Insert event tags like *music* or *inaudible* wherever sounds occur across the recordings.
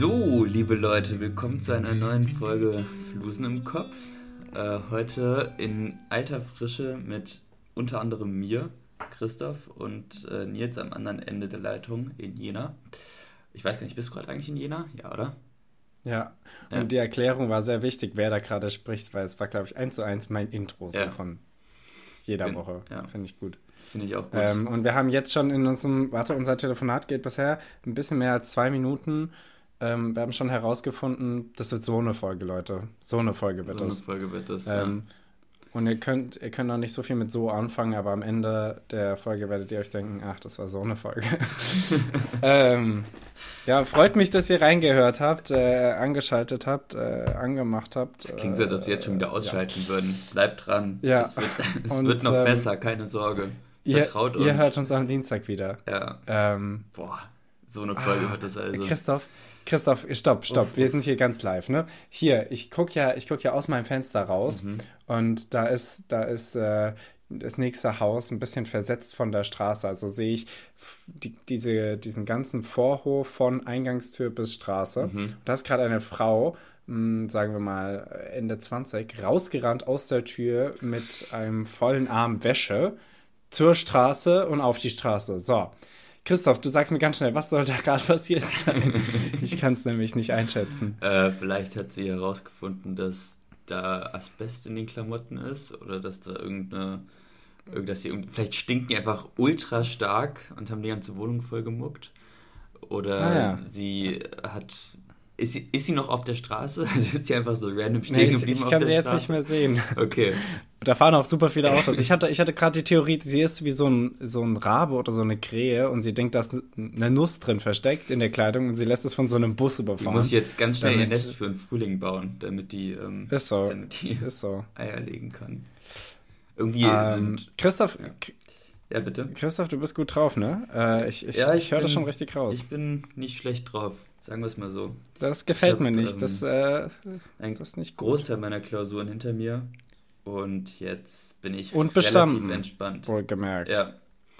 So, liebe Leute, willkommen zu einer neuen Folge Flusen im Kopf. Äh, heute in alter Frische mit unter anderem mir, Christoph und äh, Nils am anderen Ende der Leitung in Jena. Ich weiß gar nicht, bist du gerade eigentlich in Jena? Ja, oder? Ja, und ja. die Erklärung war sehr wichtig, wer da gerade spricht, weil es war, glaube ich, eins zu eins mein Intro so ja. von jeder Bin, Woche. Ja. Finde ich gut. Finde ich auch gut. Ähm, und wir haben jetzt schon in unserem, warte, unser Telefonat geht bisher ein bisschen mehr als zwei Minuten. Ähm, wir haben schon herausgefunden, das wird so eine Folge, Leute. So eine Folge wird so das. So eine Folge wird das, ähm, ja. Und ihr könnt, ihr könnt noch nicht so viel mit so anfangen, aber am Ende der Folge werdet ihr euch denken, ach, das war so eine Folge. *laughs* *laughs* ähm, ja, freut mich, dass ihr reingehört habt, äh, angeschaltet habt, äh, angemacht habt. Das klingt so, als ob sie jetzt schon wieder äh, ausschalten ja. würden. Bleibt dran. Ja. Es wird, *laughs* es Und, wird noch ähm, besser, keine Sorge. Vertraut ihr, uns. Ihr hört uns am Dienstag wieder. Ja. Ähm, Boah, so eine Folge ah, wird das also. Christoph, Christoph, stopp, stopp. Uff, Wir sind hier ganz live, ne? Hier, ich gucke ja, guck ja aus meinem Fenster raus mhm. und da ist, da ist äh, das nächste Haus ein bisschen versetzt von der Straße. Also sehe ich die, diese, diesen ganzen Vorhof von Eingangstür bis Straße. Mhm. Da ist gerade eine Frau, mh, hm, sagen wir mal Ende 20, rausgerannt aus der Tür mit einem vollen Arm Wäsche zur Straße und auf die Straße. So. Christoph, du sagst mir ganz schnell, was soll da gerade passiert sein? *laughs* ich kann es nämlich nicht einschätzen. Äh, vielleicht hat sie herausgefunden, dass da Asbest in den Klamotten ist oder dass da irgendeine, dass die, vielleicht stinken die einfach ultra stark und haben die ganze Wohnung voll gemuckt. Oder ah, ja. sie hat ist sie, ist sie noch auf der Straße? *laughs* Also ist sie einfach so random stehen nee, geblieben ich, ich kann sie jetzt nicht mehr sehen. Okay. Da fahren auch super viele Autos. Ich hatte, ich hatte gerade die Theorie, sie ist wie so ein, so ein Rabe oder so eine Krähe und sie denkt, da ist eine Nuss drin versteckt in der Kleidung und sie lässt es von so einem Bus überfahren. Muss jetzt ganz schnell damit, ihr Nest für den Frühling bauen, damit die, ähm, so. Damit die so. Eier legen kann. Irgendwie ähm, sind. Christoph, ja. ja. bitte. Christoph, du bist gut drauf, ne? Äh, ich ich, ja, ich, ich höre das schon richtig raus. Ich bin nicht schlecht drauf. Sagen wir es mal so. Das gefällt hab, mir nicht. Ähm, das, äh, ein das ist nicht gut. Großteil meiner Klausuren hinter mir. Und jetzt bin ich und bestanden, relativ entspannt. Wohlgemerkt. Ja.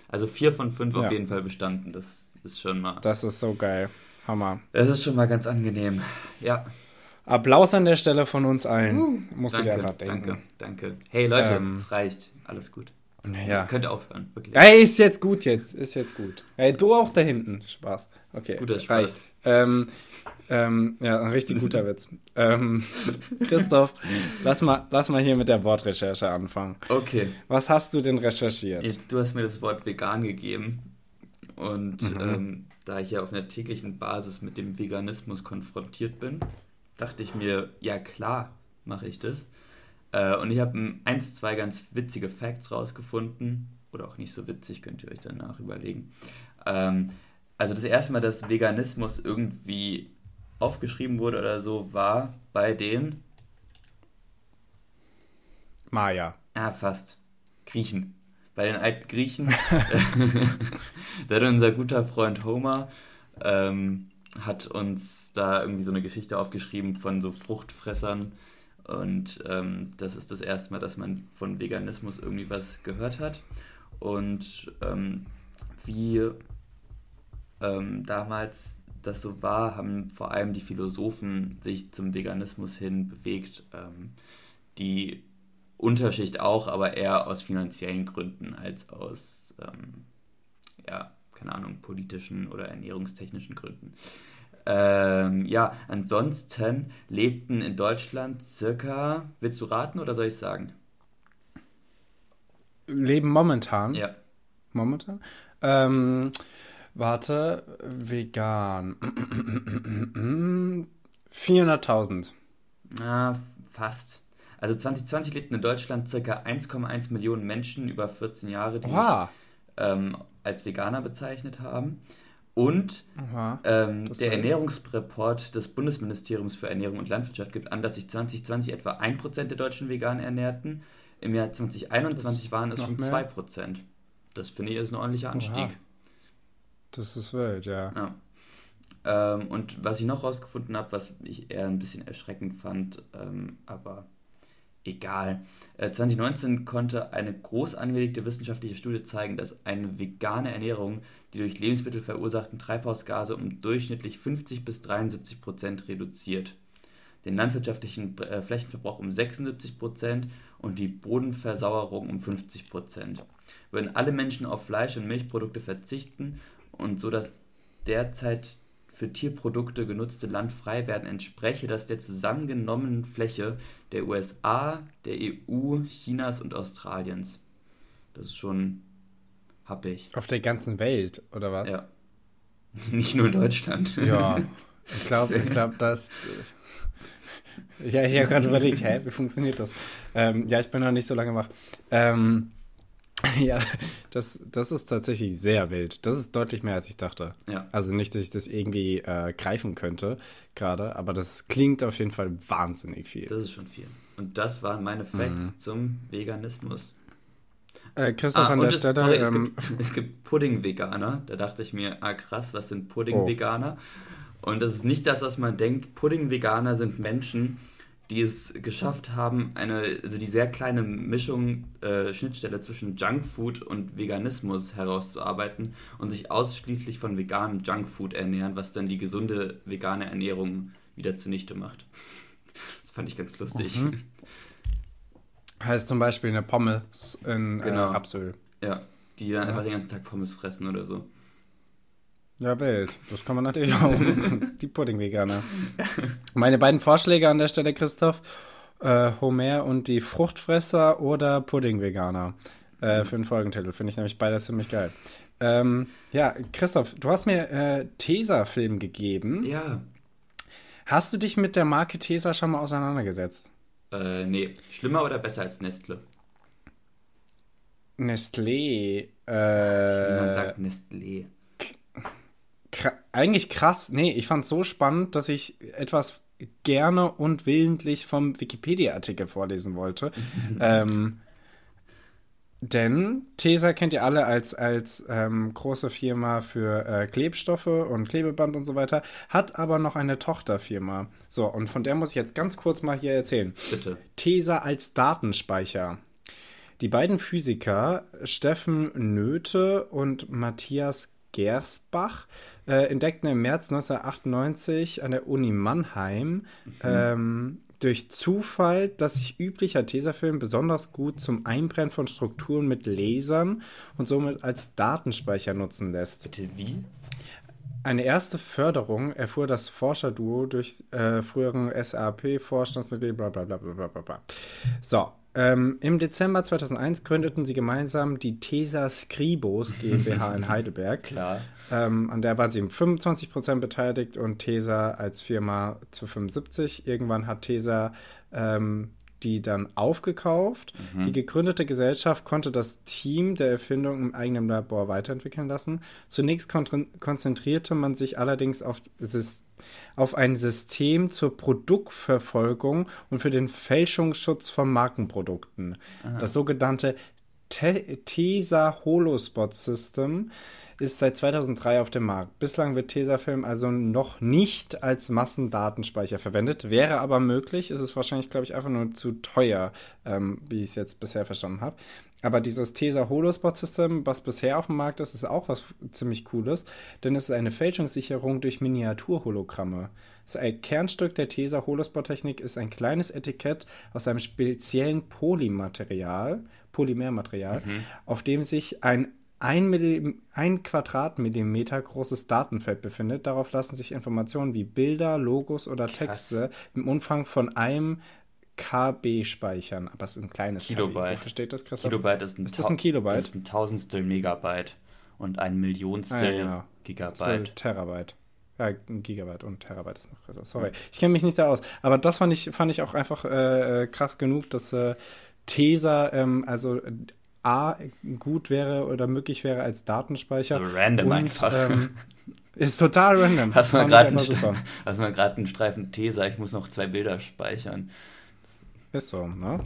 Also vier von fünf ja. auf jeden Fall bestanden. Das ist schon mal. Das ist so geil. Hammer. Das ist schon mal ganz angenehm. Ja. Applaus an der Stelle von uns allen. Uh, Muss danke, ich einfach denken. Danke, danke. Hey Leute, ähm, es reicht. Alles gut. Ja. Könnt aufhören, wirklich. Hey, ist jetzt gut jetzt. Ist jetzt gut. Hey, du auch da hinten. Spaß. Okay. Guter Spaß. Ähm, ähm, ja, ein richtig guter Witz. Ähm, *laughs* Christoph, lass mal, lass mal hier mit der Wortrecherche anfangen. Okay. Was hast du denn recherchiert? Jetzt, du hast mir das Wort vegan gegeben. Und mhm. ähm, da ich ja auf einer täglichen Basis mit dem Veganismus konfrontiert bin, dachte ich mir, ja klar, mache ich das. Äh, und ich habe eins, zwei ganz witzige Facts rausgefunden. Oder auch nicht so witzig, könnt ihr euch danach überlegen. Ähm, also das erste Mal, dass Veganismus irgendwie aufgeschrieben wurde oder so, war bei den Maya. Ah, fast. Griechen. Bei den alten Griechen. *laughs* *laughs* da hat unser guter Freund Homer ähm, hat uns da irgendwie so eine Geschichte aufgeschrieben von so Fruchtfressern, und ähm, das ist das erste Mal, dass man von Veganismus irgendwie was gehört hat. Und ähm, wie ähm, damals das so war, haben vor allem die Philosophen sich zum Veganismus hin bewegt. Ähm, die Unterschicht auch, aber eher aus finanziellen Gründen als aus, ähm, ja, keine Ahnung, politischen oder ernährungstechnischen Gründen. Ähm, ja, ansonsten lebten in Deutschland circa, willst du raten oder soll ich sagen? Leben momentan? Ja. Momentan? Ähm, warte, vegan. 400.000. Ah, fast. Also 2020 lebten in Deutschland circa 1,1 Millionen Menschen über 14 Jahre, die sich ähm, als Veganer bezeichnet haben. Und ähm, der Ernährungsreport des Bundesministeriums für Ernährung und Landwirtschaft gibt an, dass sich 2020 etwa 1% der Deutschen vegan ernährten. Im Jahr 2021 das waren es schon mehr? 2%. Das finde ich ist ein ordentlicher Anstieg. Oha. Das ist wild, ja. ja. Ähm, und was ich noch rausgefunden habe, was ich eher ein bisschen erschreckend fand, ähm, aber egal. 2019 äh, konnte eine groß angelegte wissenschaftliche Studie zeigen, dass eine vegane Ernährung die durch Lebensmittel verursachten Treibhausgase um durchschnittlich 50 bis 73 Prozent reduziert, den landwirtschaftlichen äh, Flächenverbrauch um 76 Prozent und die Bodenversauerung um 50 Prozent. Würden alle Menschen auf Fleisch und Milchprodukte verzichten und so das derzeit für Tierprodukte genutzte Land frei werden, entspreche das der zusammengenommenen Fläche der USA, der EU, Chinas und Australiens. Das ist schon happig. Auf der ganzen Welt, oder was? Ja. *laughs* Nicht nur in Deutschland. Ja. *laughs* Ich glaube, ich glaube, dass. *laughs* Ja, ich habe gerade überlegt, hä, wie funktioniert das? Ähm, ja, ich bin noch nicht so lange wach. Ähm, *laughs* Ja, das, das ist tatsächlich sehr wild. Das ist deutlich mehr, als ich dachte. Ja. Also nicht, dass ich das irgendwie äh, greifen könnte gerade, aber das klingt auf jeden Fall wahnsinnig viel. Das ist schon viel. Und das waren meine Facts mhm. zum Veganismus. Äh, Christoph ah, an der Stelle. Sorry, es, ähm, gibt, es gibt Pudding-Veganer. Da dachte ich mir, ah krass, was sind Pudding-Veganer? Oh. Und das ist nicht das, was man denkt. Pudding-Veganer sind Menschen, die es geschafft haben, eine, also die sehr kleine Mischung, äh, Schnittstelle zwischen Junkfood und Veganismus herauszuarbeiten und sich ausschließlich von veganem Junkfood ernähren, was dann die gesunde vegane Ernährung wieder zunichte macht. *laughs* Das fand ich ganz lustig. Mhm. Heißt zum Beispiel eine Pommes in äh, genau. äh, Rapsöl. Ja, die dann einfach den ganzen Tag Pommes fressen oder so. Ja, Welt. Das kann man natürlich auch. die Pudding-Veganer. Meine beiden Vorschläge an der Stelle, Christoph. Äh, Homer und die Fruchtfresser oder Pudding-Veganer. Äh, für den Folgentitel. Finde ich nämlich beide ziemlich geil. Ähm, ja, Christoph, du hast mir äh, Tesa-Film gegeben. Ja. Hast du dich mit der Marke Tesa schon mal auseinandergesetzt? Äh, nee. Schlimmer oder besser als Nestle? Nestlé. Äh, Niemand sagt Nestlé eigentlich krass. Nee, ich fand es so spannend, dass ich etwas gerne und willentlich vom Wikipedia-Artikel vorlesen wollte. *laughs* ähm, denn Tesa kennt ihr alle als, als ähm, große Firma für äh, Klebstoffe und Klebeband und so weiter, hat aber noch eine Tochterfirma. So, und von der muss ich jetzt ganz kurz mal hier erzählen. Bitte. Tesa als Datenspeicher. Die beiden Physiker Steffen Nöte und Matthias Gersbach äh, entdeckten im März 1998 an der Uni Mannheim mhm. ähm, durch Zufall, dass sich üblicher Tesafilm besonders gut zum Einbrennen von Strukturen mit Lasern und somit als Datenspeicher nutzen lässt. Bitte wie? Eine erste Förderung erfuhr das Forscherduo durch äh, früheren SAP-Vorstandsmitglied, bla bla bla bla bla bla. So, ähm, Im Dezember 2001 gründeten sie gemeinsam die Tesa Scribos *laughs* GmbH in Heidelberg. Klar. Ähm, an der waren sie um 25% beteiligt und Tesa als Firma zu 75. Irgendwann hat Tesa ähm, die dann aufgekauft. Mhm. Die gegründete Gesellschaft konnte das Team der Erfindung im eigenen Labor weiterentwickeln lassen. Zunächst kon konzentrierte man sich allerdings auf auf ein System zur Produktverfolgung und für den Fälschungsschutz von Markenprodukten. Aha. Das sogenannte TESA Holospot System ist seit 2003 auf dem Markt. Bislang wird Tesafilm also noch nicht als Massendatenspeicher verwendet, wäre aber möglich. Ist es wahrscheinlich, glaube ich, einfach nur zu teuer, ähm, wie ich es jetzt bisher verstanden habe. Aber dieses Tesa Holospot System, was bisher auf dem Markt ist, ist auch was ziemlich Cooles, denn es ist eine Fälschungssicherung durch Miniaturhologramme. Das Kernstück der Tesa Holospot Technik ist ein kleines Etikett aus einem speziellen Polymaterial, Polymermaterial, mhm. auf dem sich ein ein, ein Quadratmillimeter großes Datenfeld befindet. Darauf lassen sich Informationen wie Bilder, Logos oder Krass. Texte im Umfang von einem KB speichern. Aber es ist ein kleines Kilobyte. KB. Versteht das, Christoph? Kilobyte ist ein, ist das ein Kilobyte? ist ein Tausendstel Megabyte und ein Millionstel ah, ja, genau. Gigabyte. Terabyte. Ja, ein Gigabyte und Terabyte ist noch größer. Sorry. Ich kenne mich nicht da aus. Aber das fand ich, fand ich auch einfach äh, äh krass genug, dass äh, Tesa, ähm, also A, gut wäre oder möglich wäre als Datenspeicher. So random und, einfach. Ähm, ist total random. *laughs* Hast du mal gerade einen, einen, Streifen Tesa, ich muss noch zwei Bilder speichern. Ist so, ne?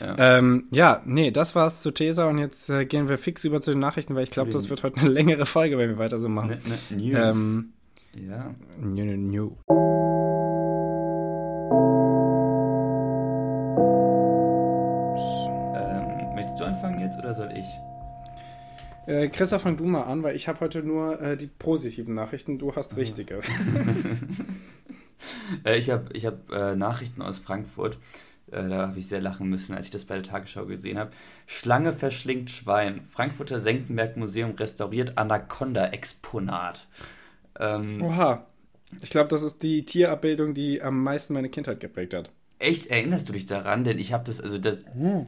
Ja. Ähm, ja, nee, das war's zu Tesa und jetzt äh, gehen wir fix über zu den Nachrichten, weil ich glaube, das wird heute eine längere Folge, wenn wir weiter so machen. Ne, ne, News. Ähm, ja. New, new, new. Anfangen jetzt oder soll ich? Äh, Christoph, fang du mal an, weil ich habe heute nur äh, die positiven Nachrichten. Du hast richtige. *laughs* äh, ich habe ich hab, äh, Nachrichten aus Frankfurt. Äh, da habe ich sehr lachen müssen, als ich das bei der Tagesschau gesehen habe. Schlange verschlingt Schwein. Frankfurter Senckenberg Museum restauriert Anaconda-Exponat. Ähm, Oha. Ich glaube, das ist die Tierabbildung, die am meisten meine Kindheit geprägt hat. Echt? Erinnerst du dich daran? Denn ich habe das, also das, hm.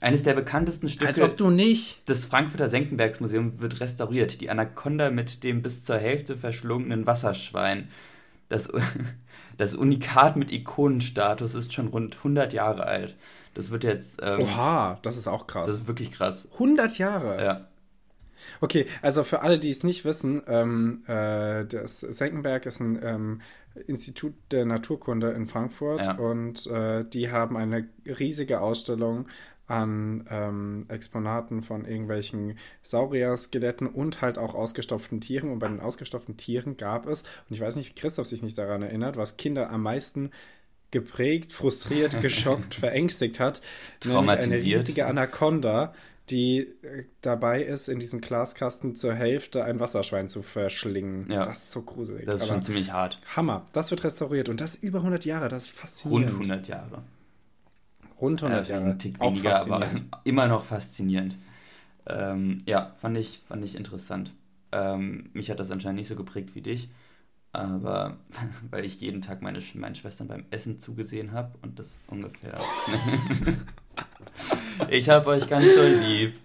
Eines der bekanntesten Stücke. Als ob du nicht. Das Frankfurter Senckenbergsmuseum wird restauriert. Die Anaconda mit dem bis zur Hälfte verschlungenen Wasserschwein. Das, *laughs* das Unikat mit Ikonenstatus ist schon rund 100 Jahre alt. Das wird jetzt. Ähm, Oha, das ist auch krass. Das ist wirklich krass. 100 Jahre? Ja. Okay, also für alle, die es nicht wissen, ähm, äh, das Senckenberg ist ein ähm, Institut der Naturkunde in Frankfurt ja. und äh, die haben eine riesige Ausstellung an ähm, Exponaten von irgendwelchen Saurier-Skeletten und halt auch ausgestopften Tieren. Und bei den ausgestopften Tieren gab es, und ich weiß nicht, wie Christoph sich nicht daran erinnert, was Kinder am meisten geprägt, frustriert, *laughs* geschockt, verängstigt hat. Traumatisiert. Eine riesige Anaconda, die äh, dabei ist, in diesem Glaskasten zur Hälfte ein Wasserschwein zu verschlingen. Ja. Das ist so gruselig. Das ist schon ziemlich hart. Hammer. Das wird restauriert und das über 100 Jahre. Das ist faszinierend. Rund 100 Jahre. Rund 100 ja, Jahre. Ein Tick weniger, aber *laughs* immer noch faszinierend. Ähm, ja, fand ich, fand ich interessant. Ähm, mich hat das anscheinend nicht so geprägt wie dich, aber *laughs* weil ich jeden Tag meine, meinen Schwestern beim Essen zugesehen habe und das ungefähr. *laughs* Ich hab euch ganz doll lieb.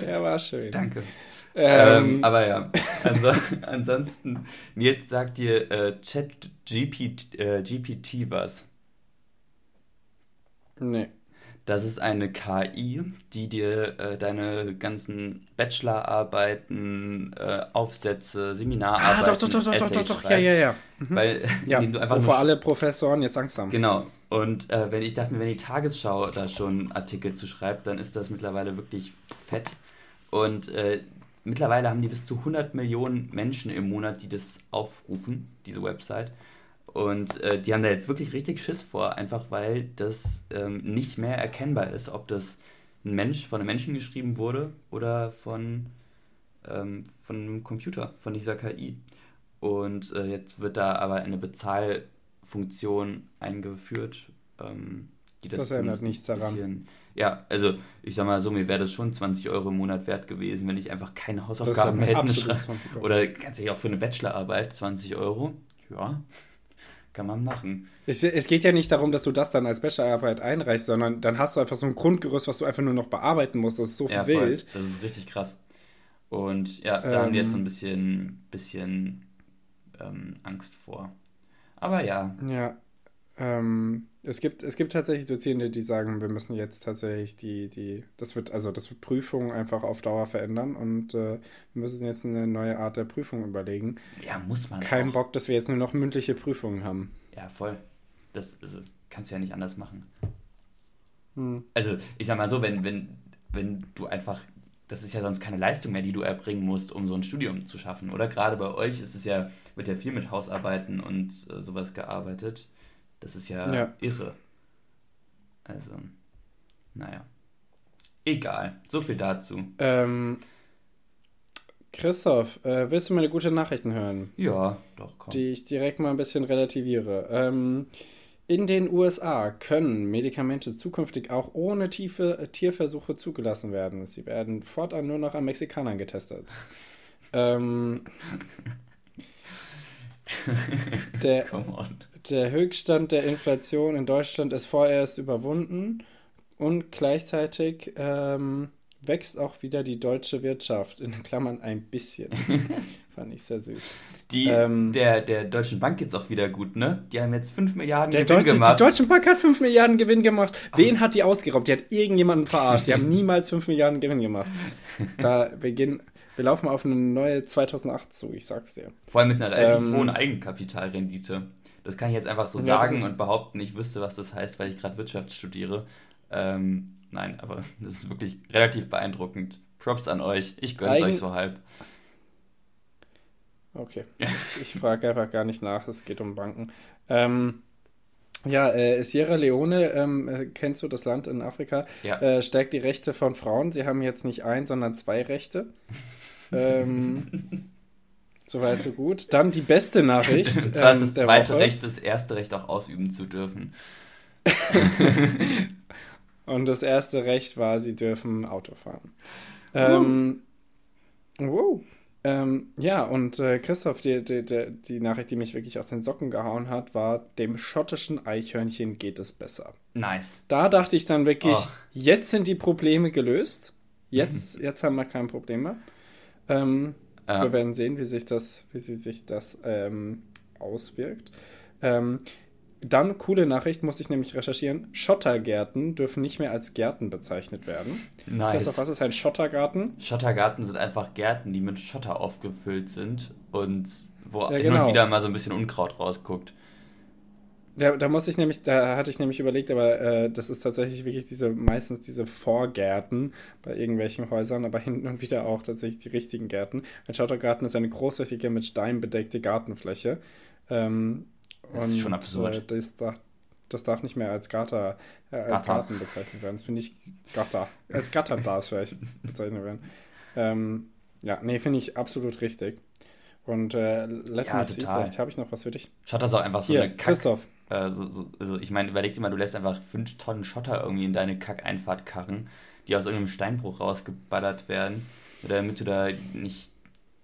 Der war schön. Danke. Ähm, ähm, aber ja, *laughs* also, ansonsten, jetzt sagt dir äh, Chat GPT, äh, GPT was? Nee. Das ist eine KI, die dir äh, deine ganzen Bachelorarbeiten, äh, Aufsätze, Seminararbeiten, ah, doch, doch, doch, doch, doch, doch, ja, ja, ja. Mhm. Weil, *laughs* ja, du einfach wovor alle Professoren jetzt Angst haben. Genau. Und äh, wenn ich dachte mir, wenn die Tagesschau da schon Artikel zu schreibt, dann ist das mittlerweile wirklich fett. Und äh, mittlerweile haben die bis zu 100 Millionen Menschen im Monat, die das aufrufen, diese Website. Und äh, die haben da jetzt wirklich richtig Schiss vor, einfach weil das ähm, nicht mehr erkennbar ist, ob das ein Mensch von einem Menschen geschrieben wurde oder von, ähm, von einem Computer, von dieser KI. Und äh, jetzt wird da aber eine Bezahlfunktion eingeführt, ähm, die das, das ändert nichts daran. Ja, also ich sag mal so, mir wäre das schon 20 Euro im Monat wert gewesen, wenn ich einfach keine Hausaufgaben mehr hätte. *laughs* Oder ganz ehrlich, auch für eine Bachelorarbeit 20 Euro. Ja, kann man machen. Es, es, geht ja nicht darum, dass du das dann als Bachelorarbeit einreichst, sondern dann hast du einfach so ein Grundgerüst, was du einfach nur noch bearbeiten musst. Das ist so ja, wild. Voll. Das ist richtig krass. Und ja, da ähm, haben wir jetzt so ein ähm. bisschen, bisschen ähm, Angst vor. Aber ja. Ja. Ähm, es gibt, es gibt tatsächlich Dozierende, die sagen, wir müssen jetzt tatsächlich die, die, das wird, also das wird Prüfungen einfach auf Dauer verändern und äh, wir müssen jetzt eine neue Art der Prüfung überlegen. Ja, muss man. Kein auch. Bock, dass wir jetzt nur noch mündliche Prüfungen haben. Ja, voll. Das also, kannst du ja nicht anders machen. Hm. Also, ich sag mal so, wenn, wenn, wenn du einfach, das ist ja sonst keine Leistung mehr, die du erbringen musst, um so ein Studium zu schaffen, oder? Gerade bei euch ist es ja, wird ja viel mit Hausarbeiten und äh, sowas gearbeitet. Das ist ja, ja. irre. Also, naja. Egal. So viel dazu. Ähm, Christoph, äh, willst du meine gute Nachrichten hören? Ja, doch, komm. Die ich direkt mal ein bisschen relativiere. Ähm, in den USA können Medikamente zukünftig auch ohne tiefe äh, Tierversuche zugelassen werden. Sie werden fortan nur noch an Mexikanern getestet. *laughs* ähm, *laughs* der, Come on der Höchststand der Inflation in Deutschland ist vorerst überwunden und gleichzeitig ähm, wächst auch wieder die deutsche Wirtschaft, in Klammern ein bisschen. *laughs* Fand ich sehr süß. Die, ähm, der, der Deutschen Bank geht's auch wieder gut, ne? Die haben jetzt 5 Milliarden Gewinn Deutsche, gemacht. Die Deutsche Bank hat 5 Milliarden Gewinn gemacht. Wen hat die ausgeraubt? Die hat irgendjemanden verarscht. Die haben niemals 5 Milliarden Gewinn gemacht. Da wir gehen, wir laufen auf eine neue 2008 zu, ich sag's dir. Vor allem mit einer relativ ähm, hohen Eigenkapitalrendite. Das kann ich jetzt einfach so ja, sagen und behaupten, ich wüsste, was das heißt, weil ich gerade Wirtschaft studiere. Ähm, nein, aber *laughs* das ist wirklich relativ beeindruckend. Props an euch. Ich gönn's Eigen... euch so halb. Okay. *laughs* ich frage einfach gar nicht nach, es geht um Banken. Ähm, Ja, äh, Sierra Leone, ähm, äh, kennst du das Land in Afrika, Ja. äh, stärkt die Rechte von Frauen. Sie haben jetzt nicht ein, sondern zwei Rechte. *laughs* ähm, soweit, so gut. Dann die beste Nachricht. *laughs* Und zwar ist ähm, das der zweite Woche. Recht, das erste Recht auch ausüben zu dürfen. *laughs* Und das erste Recht war, sie dürfen Auto fahren. Ähm, wow. Ähm, ja, und äh, Christoph, die, die, die, die Nachricht, die mich wirklich aus den Socken gehauen hat, war, dem schottischen Eichhörnchen geht es besser. Nice. Da dachte ich dann wirklich, Oh. jetzt sind die Probleme gelöst. Jetzt, jetzt haben wir kein Problem mehr. Ähm, Ja. Wir werden sehen, wie sich das, wie sie sich das ähm, auswirkt. Ähm, dann, coole Nachricht, muss ich nämlich recherchieren. Schottergärten dürfen nicht mehr als Gärten bezeichnet werden. Nice. Christoph, was ist ein Schottergarten? Schottergarten sind einfach Gärten, die mit Schotter aufgefüllt sind und wo hin genau. und wieder mal so ein bisschen Unkraut rausguckt. Da, da muss ich nämlich, da hatte ich nämlich überlegt, aber äh, das ist tatsächlich wirklich diese, meistens diese Vorgärten bei irgendwelchen Häusern, aber hinten und wieder auch tatsächlich die richtigen Gärten. Ein Schottergarten ist eine großflächige mit Stein bedeckte Gartenfläche. Ähm, Das ist schon absurd. Äh, das, darf, das darf nicht mehr als Gatter, äh, als Gatter. Garten bezeichnet werden. Das finde ich Gatter. Als Gatter darf es vielleicht *laughs* bezeichnet werden. Ähm, ja, nee, finde ich absolut richtig. Und äh, let Ja, me see, vielleicht habe ich noch was für dich. Schotter ist auch einfach so Hier, eine Kack. Christoph. Äh, so, so, also ich meine, überleg dir mal, du lässt einfach fünf Tonnen Schotter irgendwie in deine Kackeinfahrt karren, die aus irgendeinem Steinbruch rausgeballert werden, damit du da nicht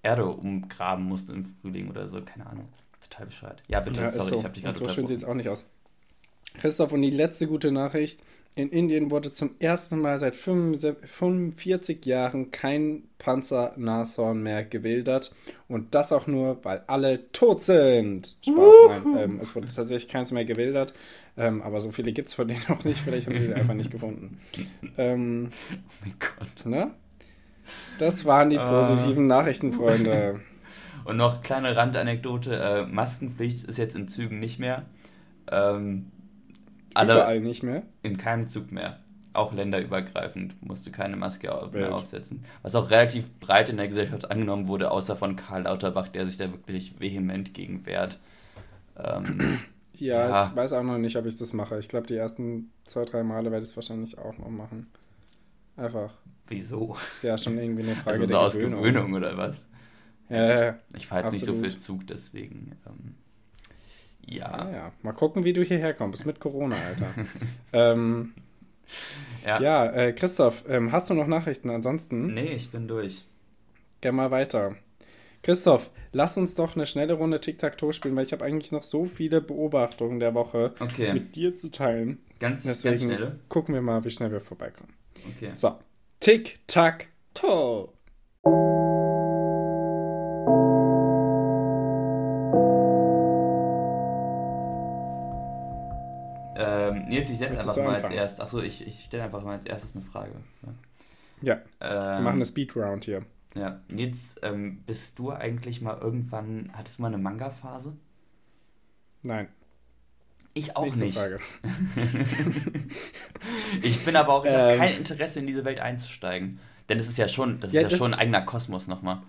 Erde umgraben musst im Frühling oder so, keine Ahnung. Total bescheuert. Ja, bitte, Ja, sorry, so. ich habe dich gerade so schön sieht es auch nicht aus. Christoph, und die letzte gute Nachricht. In Indien wurde zum ersten Mal seit 45 45 Jahren kein Panzernashorn mehr gewildert. Und das auch nur, weil alle tot sind. Spaß, nein. Ähm, es wurde tatsächlich keins mehr gewildert. Ähm, aber so viele gibt es von denen auch nicht. Vielleicht haben sie sie einfach nicht gefunden. Ähm, Oh *laughs* mein Gott. ne? Das waren die Ah. positiven Nachrichten, Freunde. *laughs* Und noch kleine Randanekdote, äh, Maskenpflicht ist jetzt in Zügen nicht mehr. Ähm, alle Überall nicht mehr. in keinem Zug mehr. Auch länderübergreifend musst du keine Maske mehr Wild. aufsetzen. Was auch relativ breit in der Gesellschaft angenommen wurde, außer von Karl Lauterbach, der sich da wirklich vehement gegen wehrt. Ähm, *clears throat* Ja, Ja. ich weiß auch noch nicht, ob ich das mache. Ich glaube, die ersten zwei, drei Male werde ich es wahrscheinlich auch noch machen. Einfach. wieso? Ist ja schon irgendwie eine *laughs* Frage Also so der aus Gewöhnung. Oder was? Ja, ja, Ich fahre jetzt nicht so viel Zug, deswegen. Ähm, ja, ja. ja. Mal gucken, wie du hierher kommst mit Corona, Alter. *laughs* ähm, Ja. ja, äh, Christoph, ähm, hast du noch Nachrichten? Ansonsten Nee, ich bin durch. geh mal weiter. Christoph, lass uns doch eine schnelle Runde Tic-Tac-Toe spielen, weil ich habe eigentlich noch so viele Beobachtungen der Woche Okay. mit dir zu teilen. Ganz, ganz Deswegen schnelle. gucken wir mal, wie schnell wir vorbeikommen. Okay. So, Tic-Tac-Toe. Nils, ich setze einfach mal als anfangen? erstes. Achso, ich, ich stelle einfach mal als erstes eine Frage. Ja, Ähm, wir machen eine Speed-Round hier. Ja, Nils, ähm, bist du eigentlich mal irgendwann, hattest du mal eine Manga-Phase? Nein, Ich auch nächste nicht. Frage. *laughs* Ich bin aber auch, ich habe Ähm. kein Interesse in diese Welt einzusteigen. Denn es ist ja schon, das ist Ja, ja, das- schon ein eigener Kosmos nochmal.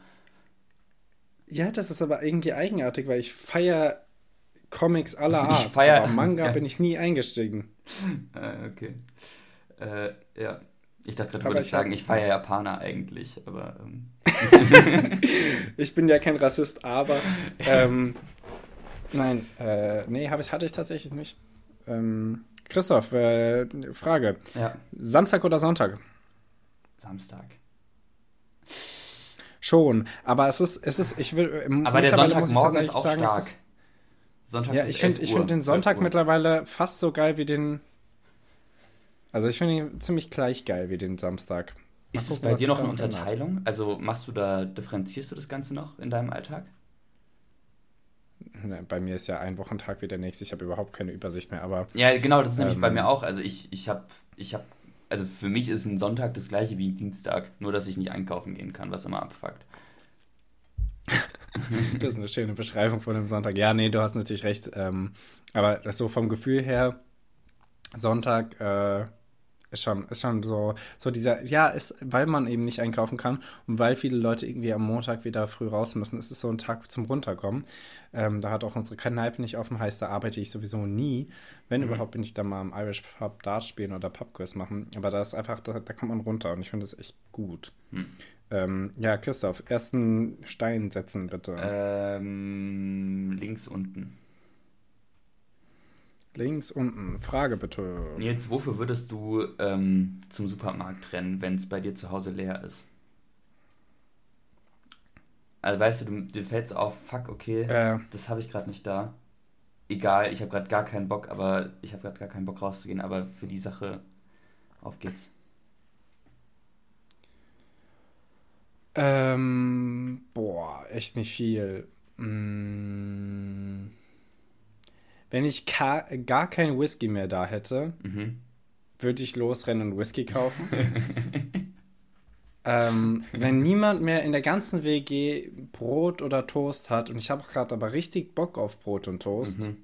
Ja, das ist aber irgendwie eigenartig, weil ich feiere Comics aller *laughs* Ich Art. feier- aber Manga *laughs* ja. bin ich nie eingestiegen. Äh, *laughs* okay. Äh, ja. Ich dachte gerade, du würdest ich sagen, ich feiere Japaner eigentlich, aber ähm, *laughs* Ich bin ja kein Rassist, aber ähm, nein, äh, nee, hab ich, hatte ich tatsächlich nicht. Ähm, Christoph, äh, Frage. ja, Samstag oder Sonntag? Samstag. Schon, aber es ist, es ist, ich will. Aber der Sonntagmorgen ist auch sagen, stark. ist- Sonntag Ja, ich finde 11 ich Uhr, find den 12 Sonntag mittlerweile fast so geil wie den. Also ich finde ihn ziemlich gleich geil wie den Samstag. Mal Ist es gucken, bei was dir noch eine. Unterteilung? Also machst du da, differenzierst du das Ganze noch in deinem Alltag? Ne, Bei mir ist ja ein Wochentag wie der nächste. Ich habe überhaupt keine Übersicht mehr, aber Ja, genau, das ist nämlich Ähm. bei mir auch. Also ich, ich habe, ich habe, also für mich ist ein Sonntag das gleiche wie ein Dienstag, nur dass ich nicht einkaufen gehen kann, was immer abfuckt. *laughs* das ist eine schöne Beschreibung von dem Sonntag. Ja, nee, du hast natürlich recht. Ähm, aber so vom Gefühl her, Sonntag, äh, ist schon, ist schon so, so dieser, ja, ist, weil man eben nicht einkaufen kann und weil viele Leute irgendwie am Montag wieder früh raus müssen, ist es so ein Tag zum Runterkommen. Ähm, da hat auch unsere Kneipe nicht offen, heißt, da arbeite ich sowieso nie. Wenn mhm. überhaupt, bin ich da mal am Irish Pub Dart spielen oder Pubquiz machen. Aber da ist einfach, da, da kommt man runter und ich finde das echt gut. Mhm. Ähm, ja, Christoph, ersten Stein setzen bitte. Ähm, links unten. Links unten. Frage bitte. Jetzt, wofür würdest du ähm, zum Supermarkt rennen, wenn es bei dir zu Hause leer ist? Also weißt du, du dir fällt es auf, fuck, okay, äh. das habe ich gerade nicht da. Egal, ich habe gerade gar keinen Bock, aber ich habe gerade gar keinen Bock rauszugehen, aber für die Sache auf geht's. Ähm, boah, echt nicht viel. Mmh. Wenn ich gar keinen Whisky mehr da hätte, mhm. würde ich losrennen und Whisky kaufen. *laughs* ähm, wenn niemand mehr in der ganzen WG Brot oder Toast hat und ich habe gerade aber richtig Bock auf Brot und Toast, mhm.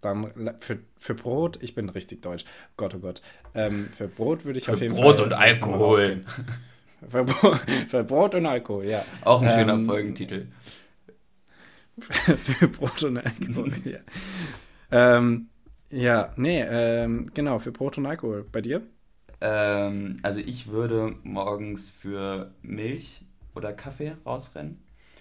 dann für, für Brot, ich bin richtig deutsch, Gott oh Gott, ähm, für Brot würde ich für auf jeden Brot Fall. Brot und Alkohol. Für, für, Brot und Alkohol, ja. Auch ein schöner ähm, Folgentitel. *laughs* für Brot und Alkohol, *laughs* ja. Ähm, ja, nee, ähm, genau, für Brot und Alkohol. Bei dir? Ähm, also ich würde morgens für Milch oder Kaffee rausrennen.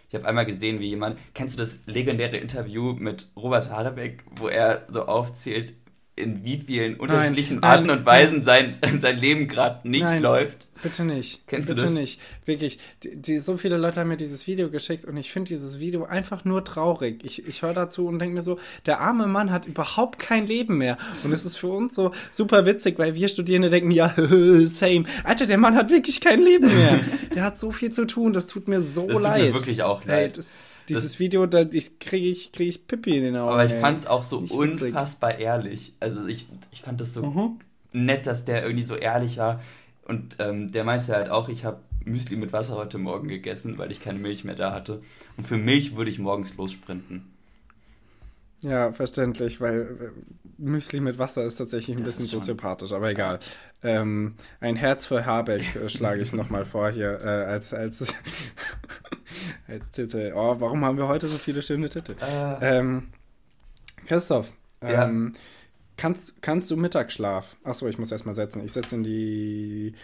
Ich habe einmal gesehen, wie jemand, kennst du das legendäre Interview mit Robert Harebeck, wo er so aufzählt, in wie vielen unterschiedlichen nein, Arten nein, und Weisen sein, *laughs* sein Leben gerade nicht läuft. Bitte nicht. Kennst bitte du das? nicht. Wirklich. Die, die, so viele Leute haben mir dieses Video geschickt und ich finde dieses Video einfach nur traurig. Ich, ich höre dazu und denke mir so, der arme Mann hat überhaupt kein Leben mehr. Und es ist für uns so super witzig, weil wir Studierende denken, ja, *laughs* same. Alter, der Mann hat wirklich kein Leben mehr. *laughs* der hat so viel zu tun, das tut mir so das leid. Tut mir wirklich auch leid. Hey, das, dieses das, Video, da kriege ich, krieg ich Pippi in den Augen. Aber ich fand es auch so unfassbar ehrlich. Also ich, ich fand das so mhm. nett, dass der irgendwie so ehrlich war. Und ähm, der meinte halt auch, ich habe Müsli mit Wasser heute Morgen gegessen, weil ich keine Milch mehr da hatte. Und für Milch würde ich morgens lossprinten. Ja, verständlich, weil äh, Müsli mit Wasser ist tatsächlich ein das bisschen soziopathisch, aber egal. Ähm, ein Herz für Habeck äh, schlage ich nochmal vor hier äh, als, als, *laughs* als Titel. Oh, warum haben wir heute so viele schöne Titel? Äh. Ähm, Christoph, ja. ähm, kannst, kannst du Mittagsschlaf? Achso, ich muss erstmal setzen. Ich setze in die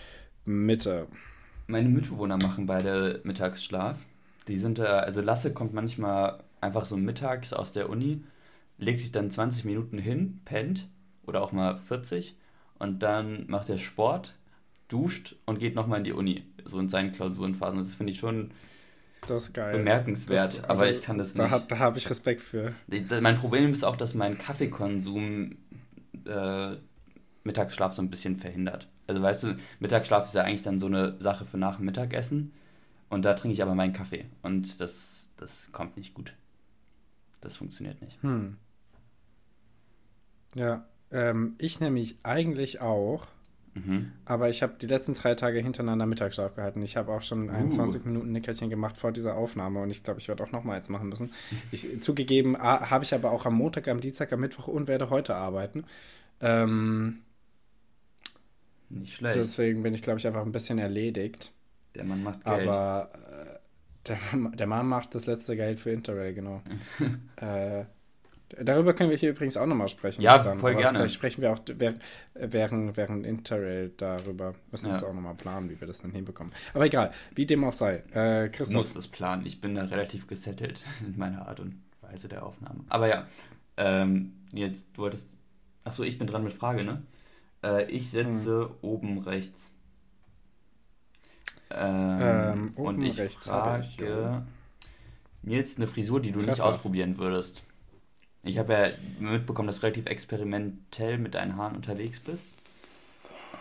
Mitte. Meine Mitbewohner machen beide Mittagsschlaf. Die sind, also Lasse kommt manchmal einfach so mittags aus der Uni legt sich dann 20 Minuten hin, pennt oder auch mal 40 und dann macht er Sport, duscht und geht nochmal in die Uni, so in seinen Klausurenphasen. Das finde ich schon bemerkenswert, das, aber ich kann das da nicht. da habe ich Respekt für. Ich, mein Problem ist auch, dass mein Kaffeekonsum äh, Mittagsschlaf so ein bisschen verhindert. Also weißt du, Mittagsschlaf ist ja eigentlich dann so eine Sache für nach dem Mittagessen und da trinke ich aber meinen Kaffee und das, das kommt nicht gut. Das funktioniert nicht. Hm. Ja, ähm, ich nämlich eigentlich auch. Mhm. Aber ich habe die letzten drei Tage hintereinander Mittagsschlaf gehalten. Ich habe auch schon ein uh. 20 Minuten Nickerchen gemacht vor dieser Aufnahme und ich glaube, ich werde auch noch mal eins machen müssen. Ich, zugegeben habe ich aber auch am Montag, am Dienstag, am Mittwoch und werde heute arbeiten. Ähm, Nicht schlecht. Deswegen bin ich, glaube ich, einfach ein bisschen erledigt. Der Mann macht Geld. Aber äh, der, der Mann macht das letzte Geld für Interrail, genau. *laughs* äh, Darüber können wir hier übrigens auch nochmal sprechen. Ja, dann. voll Aber gerne. Vielleicht sprechen wir auch während, während Interrail darüber. Müssen wir ja. das auch nochmal planen, wie wir das dann hinbekommen. Aber egal, wie dem auch sei. Äh, Christoph. muss das planen. Ich bin da relativ gesettelt *laughs* in meiner Art und Weise der Aufnahme. Aber ja, ähm, jetzt, du hattest. Achso, ich bin dran mit Frage, ne? Äh, ich setze hm. oben rechts. Ähm, ähm, oben und ich rechts frage ich, ja. Nils eine Frisur, die du Treffer. nicht ausprobieren würdest. Ich habe ja mitbekommen, dass du relativ experimentell mit deinen Haaren unterwegs bist.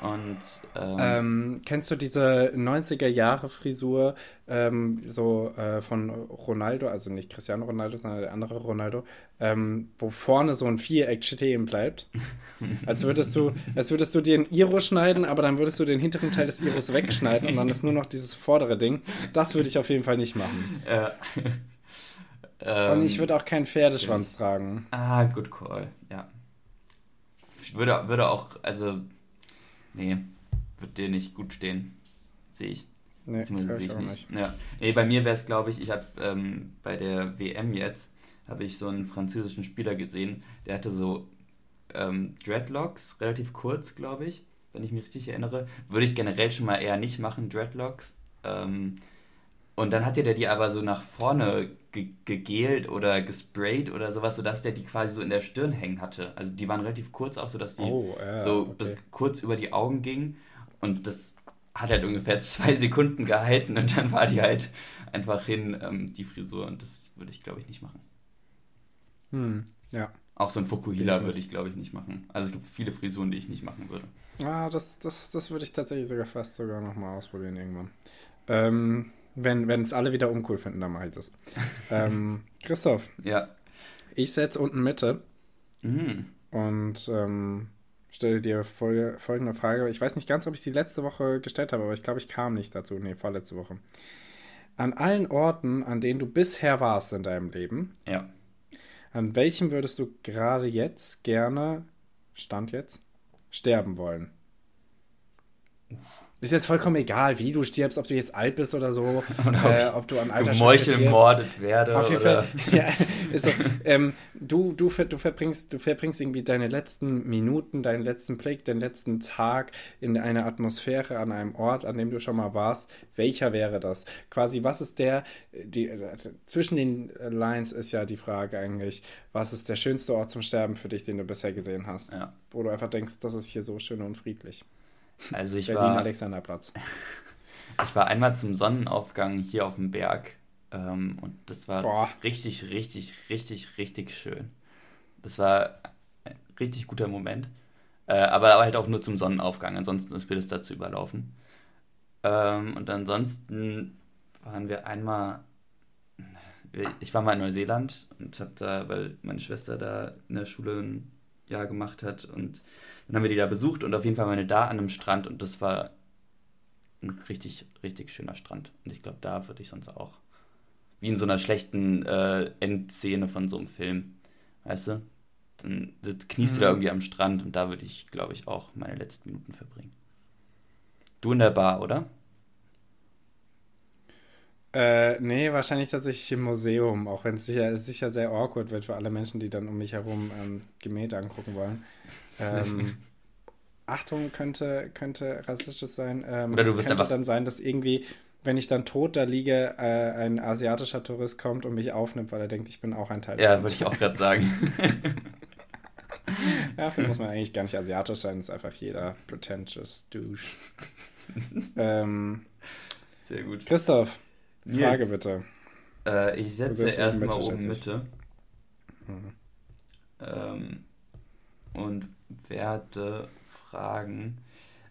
Und ähm, ähm, kennst du diese 90er Jahre Frisur ähm, so äh, von Ronaldo, also nicht Cristiano Ronaldo, sondern der andere Ronaldo, ähm, wo vorne so ein Viereck stehen bleibt? *laughs* als würdest du, als würdest du dir ein Iro schneiden, aber dann würdest du den hinteren Teil des Iros wegschneiden und dann ist nur noch dieses vordere Ding. Das würde ich auf jeden Fall nicht machen. Ja. *laughs* Ähm, Und ich würde auch keinen Pferdeschwanz ich, tragen. Ah, good call, ja. Ich würde, würde auch, also, nee, wird dir nicht gut stehen. Sehe ich. Nee, Beziehungsweise sehe ich ich auch nicht. Ja. Nee, bei mir wäre es, glaube ich, ich habe ähm, bei der WM jetzt, habe ich so einen französischen Spieler gesehen, der hatte so ähm, Dreadlocks, relativ kurz, glaube ich, wenn ich mich richtig erinnere. Würde ich generell schon mal eher nicht machen, Dreadlocks. Ähm, und dann hatte der die aber so nach vorne ge gegelt oder gesprayt oder sowas, sodass der die quasi so in der Stirn hängen hatte. Also die waren relativ kurz auch, sodass die Oh, ja, so okay. bis kurz über die Augen gingen. Und das hat halt ungefähr *laughs* zwei Sekunden gehalten und dann war die halt einfach hin, ähm, die Frisur. Und das würde ich, glaube ich, nicht machen. Hm, ja. Auch so ein Fukuhila würde ich, glaube ich, nicht machen. Also es gibt viele Frisuren, die ich nicht machen würde. Ah, das, das, das würde ich tatsächlich sogar fast sogar nochmal ausprobieren irgendwann. Ähm, wenn es alle wieder uncool finden, dann mache ich das. ähm, *laughs* Christoph, Ja. ich setze unten Mitte Mhm. und ähm, stelle dir fol folgende Frage. Ich weiß nicht ganz, ob ich sie letzte Woche gestellt habe, aber ich glaube, ich kam nicht dazu. Nee, vorletzte Woche. An allen Orten, an denen du bisher warst in deinem Leben, Ja. an welchem würdest du gerade jetzt gerne, Stand jetzt, sterben wollen? Ist jetzt vollkommen egal, wie du stirbst, ob du jetzt alt bist oder so, *laughs* Oder ob äh, ob du an Alter gemeuchelmordet werde Auf jeden oder. Fall. *laughs* Ja, ist so. ähm, du, du, du, verbringst, du verbringst irgendwie deine letzten Minuten, deinen letzten Blick, den letzten Tag in einer Atmosphäre, an einem Ort, an dem du schon mal warst. Welcher wäre das? Quasi, was ist der, die, also zwischen den Lines ist ja die Frage eigentlich, was ist der schönste Ort zum Sterben für dich, den du bisher gesehen hast? Ja. Wo du einfach denkst, das ist hier so schön und friedlich. Also ich Berlin, war, Alexanderplatz. *laughs* ich war einmal zum Sonnenaufgang hier auf dem Berg ähm, und das war Boah. richtig, richtig, richtig, richtig schön. Das war ein richtig guter Moment. Äh, aber halt auch nur zum Sonnenaufgang, ansonsten ist mir das dazu überlaufen. Ähm, und ansonsten waren wir einmal, ich war mal in Neuseeland und habe da, weil meine Schwester da in der Schule ein Jahr gemacht hat und dann haben wir die da besucht und auf jeden Fall waren wir da an einem Strand und das war ein richtig, richtig schöner Strand. Und ich glaube, da würde ich sonst auch, wie in so einer schlechten äh, Endszene von so einem Film, weißt du? Dann kniest du da Mhm. irgendwie am Strand und da würde ich, glaube ich, auch meine letzten Minuten verbringen. Du in der Bar, oder? Äh, nee, wahrscheinlich tatsächlich im Museum, auch wenn es sicher, sicher sehr awkward wird für alle Menschen, die dann um mich herum ähm, Gemälde angucken wollen. Ähm, *laughs* Achtung, könnte, könnte rassistisch sein. Ähm, Oder du wirst könnte einfach- dann sein, dass irgendwie, wenn ich dann tot da liege, äh, ein asiatischer Tourist kommt und mich aufnimmt, weil er denkt, ich bin auch ein Teil des Ja, würde ich auch gerade sagen. Ja, *laughs* dafür muss man eigentlich gar nicht asiatisch sein, ist einfach jeder pretentious Douche. *laughs* ähm, Sehr gut. Christoph, Frage bitte. Äh, ich setze erstmal oben schätze. Mitte. Mhm. Ähm, und werde fragen.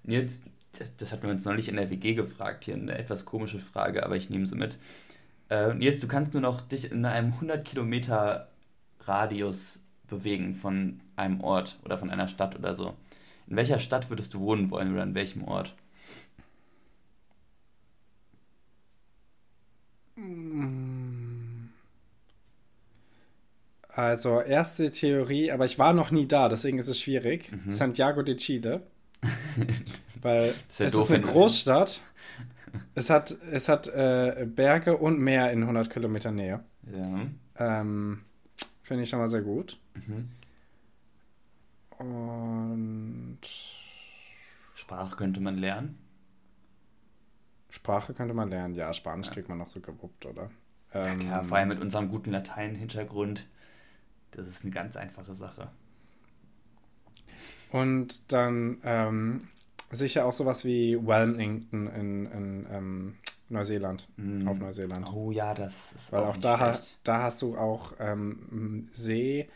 Nils, das, das hat mir uns neulich in der WG gefragt, hier eine etwas komische Frage, aber ich nehme sie mit. Äh, Nils, du kannst nur noch dich in einem 100 Kilometer Radius bewegen von einem Ort oder von einer Stadt oder so. In welcher Stadt würdest du wohnen wollen oder in welchem Ort? Also, erste Theorie, aber ich war noch nie da, deswegen ist es schwierig. Mhm. Santiago de Chile. *laughs* Weil Das wär es doof, ist eine Großstadt. Es hat, es hat äh, Berge und Meer in 100 Kilometer Nähe. Ja. Ähm, Finde ich schon mal sehr gut. Mhm. Und Sprache könnte man lernen. Sprache könnte man lernen. Ja, Spanisch kriegt man noch so gewuppt, oder? Ja, Ähm, klar, vor allem mit unserem guten Latein-Hintergrund. Das ist eine ganz einfache Sache. Und dann ähm, sicher auch sowas wie Wellington in, in ähm, Neuseeland. Mm. Auf Neuseeland. Oh ja, das ist Weil auch auch da, schlecht. da hast du auch ähm, See,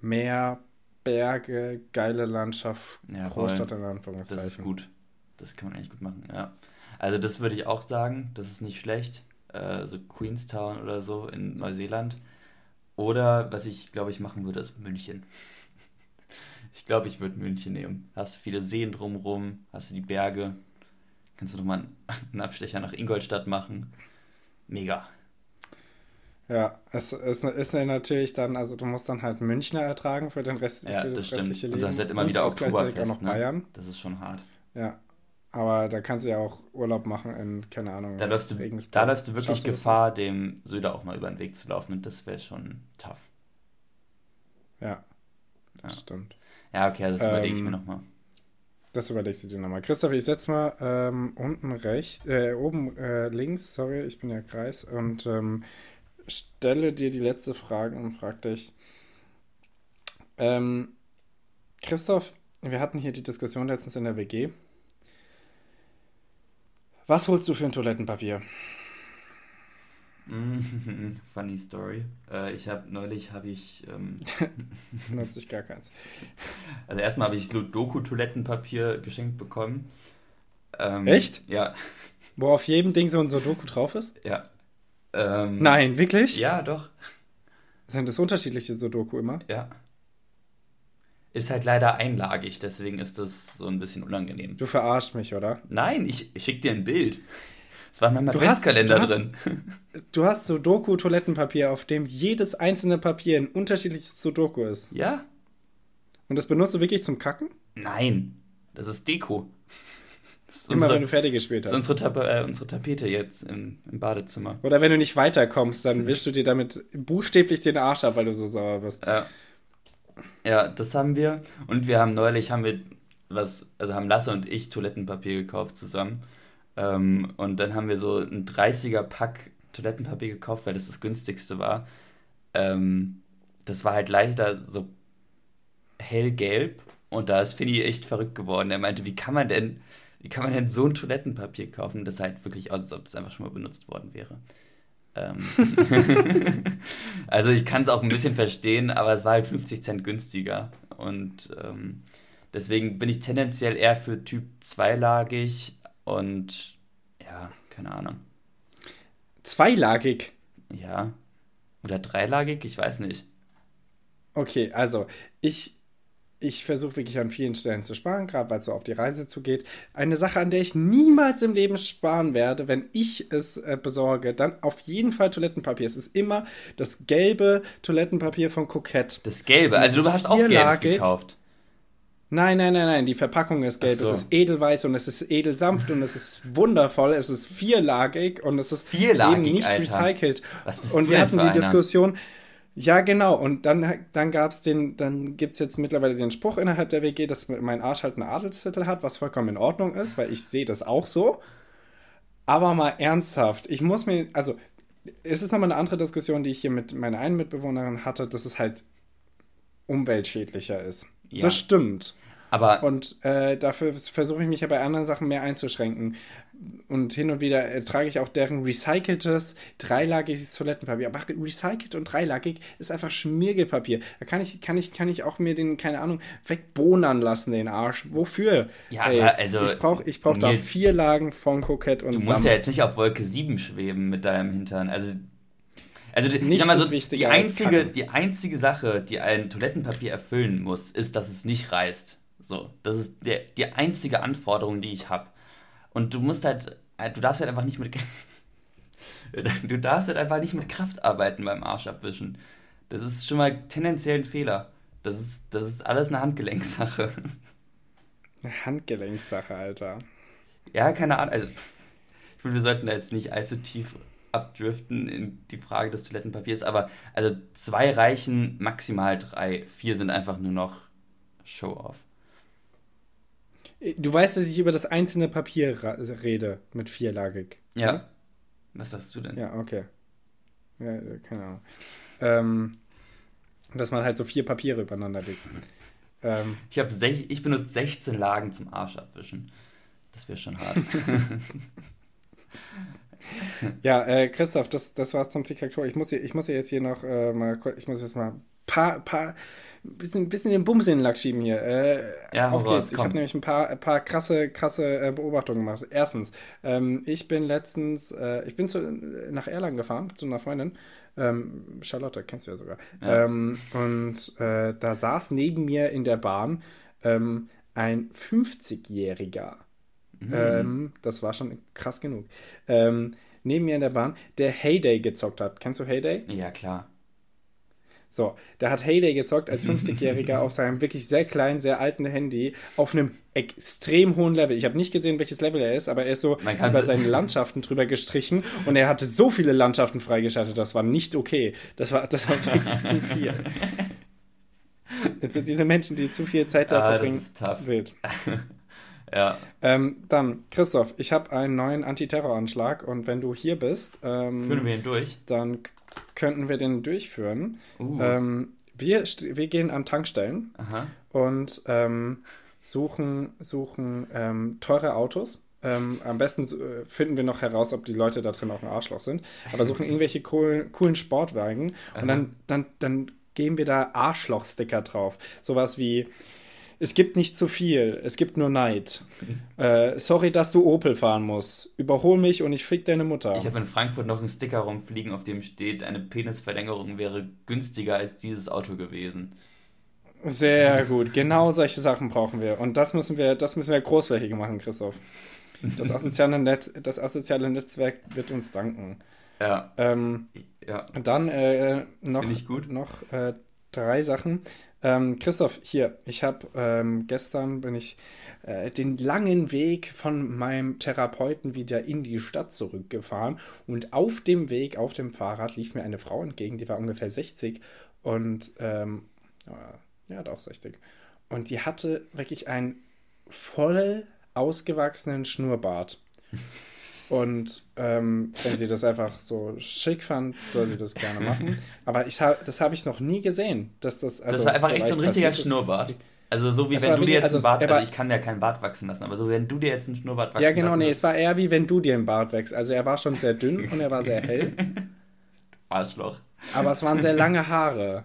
Meer, Berge, geile Landschaft, Ja, Großstadt voll. in Das Anführungszeichen. ist gut. Das kann man eigentlich gut machen, ja. Also das würde ich auch sagen, das ist nicht schlecht. Äh, so Queenstown oder so in Neuseeland. Oder was ich, glaube ich, machen würde, ist München. *laughs* Ich glaube, ich würde München nehmen. Hast viele Seen drumrum, hast du die Berge. Kannst du nochmal einen, *laughs* einen Abstecher nach Ingolstadt machen. Mega. Ja, es ist, ist natürlich dann, also du musst dann halt Münchner ertragen für den Rest, Ja, für das das stimmt. restliche Und Leben. du hast halt immer wieder auch auch Oktoberfest, noch ne? Bayern. Das ist schon hart. Ja. Aber da kannst du ja auch Urlaub machen in, keine Ahnung, Da läufst du, da läufst du wirklich Schaffst du Gefahr, dem Söder auch mal über den Weg zu laufen und das wäre schon tough. Ja, Ja. stimmt. Ja, okay, also das überlege ich Ähm, mir nochmal. Das überlegst du dir nochmal. Christoph, ich setz mal ähm, unten rechts, äh, oben äh, links, sorry, ich bin ja Kreis, und ähm, stelle dir die letzte Frage und frag dich. Ähm, Christoph, wir hatten hier die Diskussion letztens in der WG. Was holst du für ein Toilettenpapier? *laughs* Funny Story. Äh, ich habe neulich habe ich, ähm, *laughs* Nutze ich gar keins. *laughs* also erstmal habe ich so Doku-Toilettenpapier geschenkt bekommen. Ähm, Echt? Ja, Wo auf jedem Ding so ein Sudoku drauf ist? ja. Ähm, Nein, wirklich? Ja, doch. Sind das unterschiedliche Sudoku immer? Ja. Ist halt leider einlagig, deswegen ist das so ein bisschen unangenehm. Du verarschst mich, oder? Nein, ich, ich schicke dir ein Bild. Es war in meinem hast- Adventskalender du hast- drin. Du hast Sudoku-Toilettenpapier, auf dem jedes einzelne Papier ein unterschiedliches Sudoku ist. Ja? Und das benutzt du wirklich zum Kacken? Nein. Das ist Deko. Das ist Immer unsere, wenn du fertig gespielt das ist hast. unsere, Tap äh, unsere Tapete jetzt im, im Badezimmer. Oder wenn du nicht weiterkommst, dann *laughs* wischst du dir damit buchstäblich den Arsch ab, weil du so sauer bist. Ja. Ja, das haben wir. Und wir haben neulich, haben wir was, also haben Lasse und ich Toilettenpapier gekauft zusammen. Ähm, und dann haben wir so ein 30er Pack Toilettenpapier gekauft, weil das das günstigste war. Ähm, das war halt leider so hellgelb. Und da ist Finny echt verrückt geworden. Er meinte, wie kann man denn, wie kann man denn so ein Toilettenpapier kaufen, das halt wirklich aussieht, als ob das einfach schon mal benutzt worden wäre. Ähm, *laughs* also ich kann es auch ein bisschen verstehen, aber es war halt 50 Cent günstiger. Und ähm, deswegen bin ich tendenziell eher für Typ zweilagig und ja, keine Ahnung. Zweilagig. Ja. Oder dreilagig, ich weiß nicht. Okay, also ich, ich versuche wirklich an vielen Stellen zu sparen, gerade weil es so auf die Reise zugeht. Eine Sache, an der ich niemals im Leben sparen werde, wenn ich es äh, besorge, dann auf jeden Fall Toilettenpapier. Es ist immer das gelbe Toilettenpapier von Coquette. Das Gelbe, Das also du ist hast auch Gelbes gekauft. Nein, nein, nein, nein, die Verpackung ist gelb. So. Es ist edelweiß und es ist edelsanft und es ist wundervoll. Es ist vierlagig und es ist Vierlagig, eben nicht Alter. recycelt. Und du wir hatten die einer? Diskussion. Ja, genau. Und dann, dann es den, dann gibt es jetzt mittlerweile den Spruch innerhalb der WG, dass mein Arsch halt einen Adelstitel hat, was vollkommen in Ordnung ist, weil ich sehe das auch so. Aber mal ernsthaft, ich muss mir, also, es ist nochmal eine andere Diskussion, die ich hier mit meiner einen Mitbewohnerin hatte, dass es halt umweltschädlicher ist. Ja. Das stimmt. Aber Und äh, dafür versuche ich mich ja bei anderen Sachen mehr einzuschränken. Und hin und wieder äh, trage ich auch deren recyceltes, dreilagiges Toilettenpapier. Aber recycelt und dreilagig ist einfach Schmirgelpapier. Da kann ich, kann ich, kann ich auch mir den, keine Ahnung, wegbohnern lassen, den Arsch. Wofür? Ja, aber also, ich brauche ich brauch da vier Lagen von Kokett und du musst Samt. ja jetzt nicht auf Wolke 7 schweben mit deinem Hintern. Also, also sag mal so, die, einzige, die einzige Sache, die ein Toilettenpapier erfüllen muss, ist, dass es nicht reißt. So, das ist der, die einzige Anforderung, die ich habe. Und du musst halt, du darfst halt einfach nicht mit, *laughs* du darfst halt einfach nicht mit Kraft arbeiten beim Arsch abwischen. Das ist schon mal tendenziell ein Fehler. Das ist, das ist alles eine Handgelenkssache. *laughs* Eine Handgelenkssache, Alter. Ja, keine Ahnung. Also, ich finde, wir sollten da jetzt nicht allzu tief abdriften in die Frage des Toilettenpapiers, aber also zwei reichen, maximal drei. Vier sind einfach nur noch Show-off. Du weißt, dass ich über das einzelne Papier rede mit vierlagig. Ja. Was sagst du denn? Ja, okay. Ja, äh, keine Ahnung. Ähm, dass man halt so vier Papiere übereinander legt. *laughs* ähm, Ich, hab sech, ich benutze 16 Lagen zum Arsch abwischen. Das wäre schon hart. *laughs* ja, äh, Christoph, das, das war's zum Tic-Tac-Toe. Ich muss, hier, ich muss hier jetzt hier noch äh, mal, ich muss jetzt mal paar, paar, bisschen, bisschen den Bums in den Lack schieben hier. Äh, Ja, auf geht's. Ich komm. habe nämlich ein paar, ein paar krasse, krasse äh, Beobachtungen gemacht. Erstens, ähm, ich bin letztens, äh, ich bin zu, nach Erlangen gefahren zu einer Freundin. Ähm, Charlotte, kennst du ja sogar. Ja. Ähm, und äh, da saß neben mir in der Bahn ähm, ein 50-Jähriger. Mhm. Ähm, das war schon krass genug. Ähm, neben mir in der Bahn, der Heyday gezockt hat. Kennst du Heyday? ja, klar. So, da hat Heyday gezockt als *laughs* 50-Jähriger auf seinem wirklich sehr kleinen, sehr alten Handy auf einem extrem hohen Level. Ich habe nicht gesehen, welches Level er ist, aber er ist so über seine *laughs* Landschaften drüber gestrichen und er hatte so viele Landschaften freigeschaltet, das war nicht okay. Das war, das war wirklich *laughs* zu viel. Sind diese Menschen, die zu viel Zeit da ah, verbringen, das ist tough. wild. ja. Ähm, dann, Christoph, ich habe einen neuen Antiterroranschlag und wenn du hier bist, ähm, führen wir ihn durch. Dann könnten wir den durchführen. Uh. Ähm, wir, wir gehen an Tankstellen Aha. und ähm, suchen, suchen ähm, teure Autos. Ähm, am besten äh, finden wir noch heraus, ob die Leute da drin auch ein Arschloch sind. Aber suchen *laughs* irgendwelche coolen, coolen Sportwagen und dann, dann, dann geben wir da Arschloch-Sticker drauf. Sowas wie, es gibt nicht zu viel, es gibt nur Neid. äh, sorry, dass du Opel fahren musst. Überhol mich und ich fick deine Mutter. Ich habe in Frankfurt noch einen Sticker rumfliegen, auf dem steht, eine Penisverlängerung wäre günstiger als dieses Auto gewesen. Sehr gut, genau solche Sachen brauchen wir. Und das müssen wir, das müssen wir großflächig machen, Christoph. Das asoziale, Net, das asoziale Netzwerk wird uns danken. Ja. Ähm, ja. Dann äh, noch, noch äh, drei Sachen. Ähm, Christoph, hier, ich habe ähm, gestern bin ich äh, den langen Weg von meinem Therapeuten wieder in die Stadt zurückgefahren und auf dem Weg, auf dem Fahrrad, lief mir eine Frau entgegen, die war ungefähr 60 und ähm, ja, doch 60. Und die hatte wirklich einen voll ausgewachsenen Schnurrbart. *laughs* Und ähm, wenn sie das einfach so schick fand, soll sie das gerne machen. *laughs* Aber ich hab, das habe ich noch nie gesehen. Dass das, also das war einfach echt so ein richtiger Schnurrbart. Also so wie das wenn du dir jetzt also einen Bart, also ich kann ja keinen Bart wachsen lassen, aber so wenn du dir jetzt einen Schnurrbart wachsen Ja genau, nee, es war eher wie wenn du dir einen Bart wächst. Also er war schon sehr dünn und er war sehr hell. *laughs* Arschloch. Aber es waren sehr lange Haare.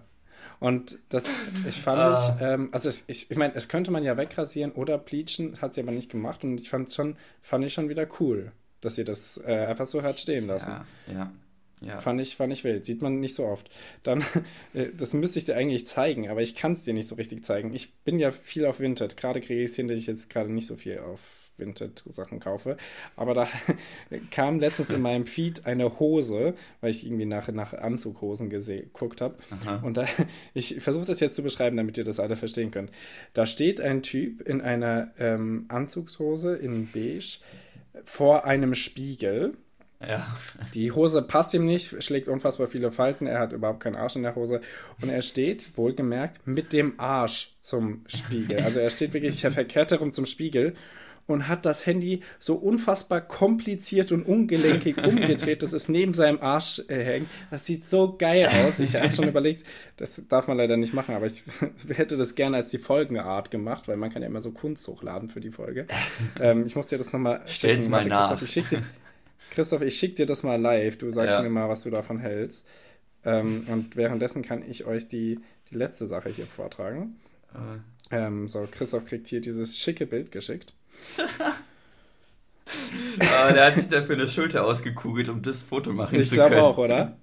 Und das, ich fand ah. ich, ähm, also es, ich, ich meine, es könnte man ja wegrasieren oder bleachen, hat sie aber nicht gemacht und ich fand es schon, fand ich schon wieder cool dass ihr das äh, einfach so hat stehen lassen. Ja, ja. Ja. Fand, ich, fand ich wild. Sieht man nicht so oft. Dann, *laughs* äh, das müsste ich dir eigentlich zeigen, aber ich kann es dir nicht so richtig zeigen. Ich bin ja viel auf Vinted. Gerade kriege ich es hin, dass ich jetzt gerade nicht so viel auf Vinted-Sachen kaufe. Aber da *laughs* kam letztens in meinem Feed eine Hose, weil ich irgendwie nach, nach Anzughosen geguckt habe. Und da, *laughs* ich versuche das jetzt zu beschreiben, damit ihr das alle verstehen könnt. Da steht ein Typ in einer ähm, Anzugshose in beige vor einem Spiegel. Ja. Die Hose passt ihm nicht, schlägt unfassbar viele Falten, er hat überhaupt keinen Arsch in der Hose und er steht, wohlgemerkt, mit dem Arsch zum Spiegel. Also er steht wirklich verkehrt herum zum Spiegel und hat das Handy so unfassbar kompliziert und ungelenkig *laughs* umgedreht, dass es neben seinem Arsch äh, hängt. Das sieht so geil aus. Ich habe schon überlegt, das darf man leider nicht machen, aber ich *laughs* hätte das gerne als die Folgenart gemacht, weil man kann ja immer so Kunst hochladen für die Folge. *laughs* Ähm, ich muss dir das nochmal Stell's mal nach. Christoph, ich schick dir, Christoph, ich schicke dir das mal live. Du sagst ja. mir mal, was du davon hältst. Ähm, und währenddessen kann ich euch die, die letzte Sache hier vortragen. Äh. Ähm, so, Christoph kriegt hier dieses schicke Bild geschickt *laughs* ah, der hat sich dafür eine Schulter ausgekugelt, um das Foto machen ich zu können. Ich glaube auch, oder?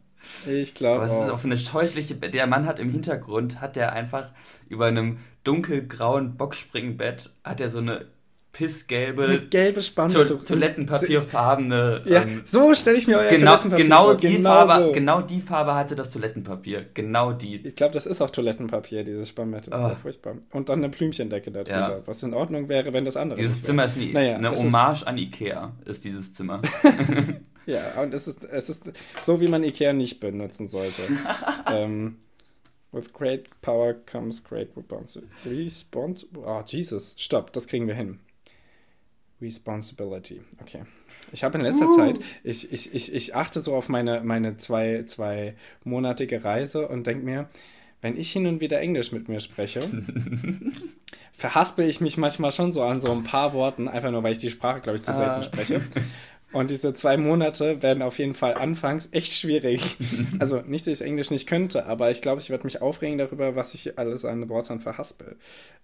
Ich glaube auch. Was ist auch für eine scheußliche. Der Mann hat im Hintergrund, hat der einfach über einem dunkelgrauen Boxspringbett, hat er so eine pissgelbe, gelbe Spanne. To Toilettenpapierfarbene. *laughs* Ja, ähm, so stelle ich mir euer genau, Toilettenpapier genau vor. Die genau Farbe, so. Genau die Farbe hatte das Toilettenpapier. Genau die. Ich glaube, das ist auch Toilettenpapier, dieses Spannbett. Das oh. ist ja furchtbar. Und dann eine Blümchendecke da drüber. Ja. Was in Ordnung wäre, wenn das andere Dieses Zimmer ist eine, naja, eine Hommage an Ikea, ist dieses Zimmer. *laughs* *laughs* ja, und es ist, es ist so, wie man Ikea nicht benutzen sollte. ähm, With great power comes great responsibility. Oh, Jesus, stopp, das kriegen wir hin. Responsibility. Okay. Ich habe in letzter uh. Zeit, ich, ich, ich, ich achte so auf meine, meine zwei, zwei monatige Reise und denke mir, wenn ich hin und wieder Englisch mit mir spreche, *laughs* verhaspel ich mich manchmal schon so an so ein paar Worten, einfach nur, weil ich die Sprache, glaube ich, zu selten uh. spreche. Und diese zwei Monate werden auf jeden Fall anfangs echt schwierig. *laughs* Also nicht, dass ich Englisch nicht könnte, aber ich glaube, ich werde mich aufregen darüber, was ich alles an Worten verhaspel.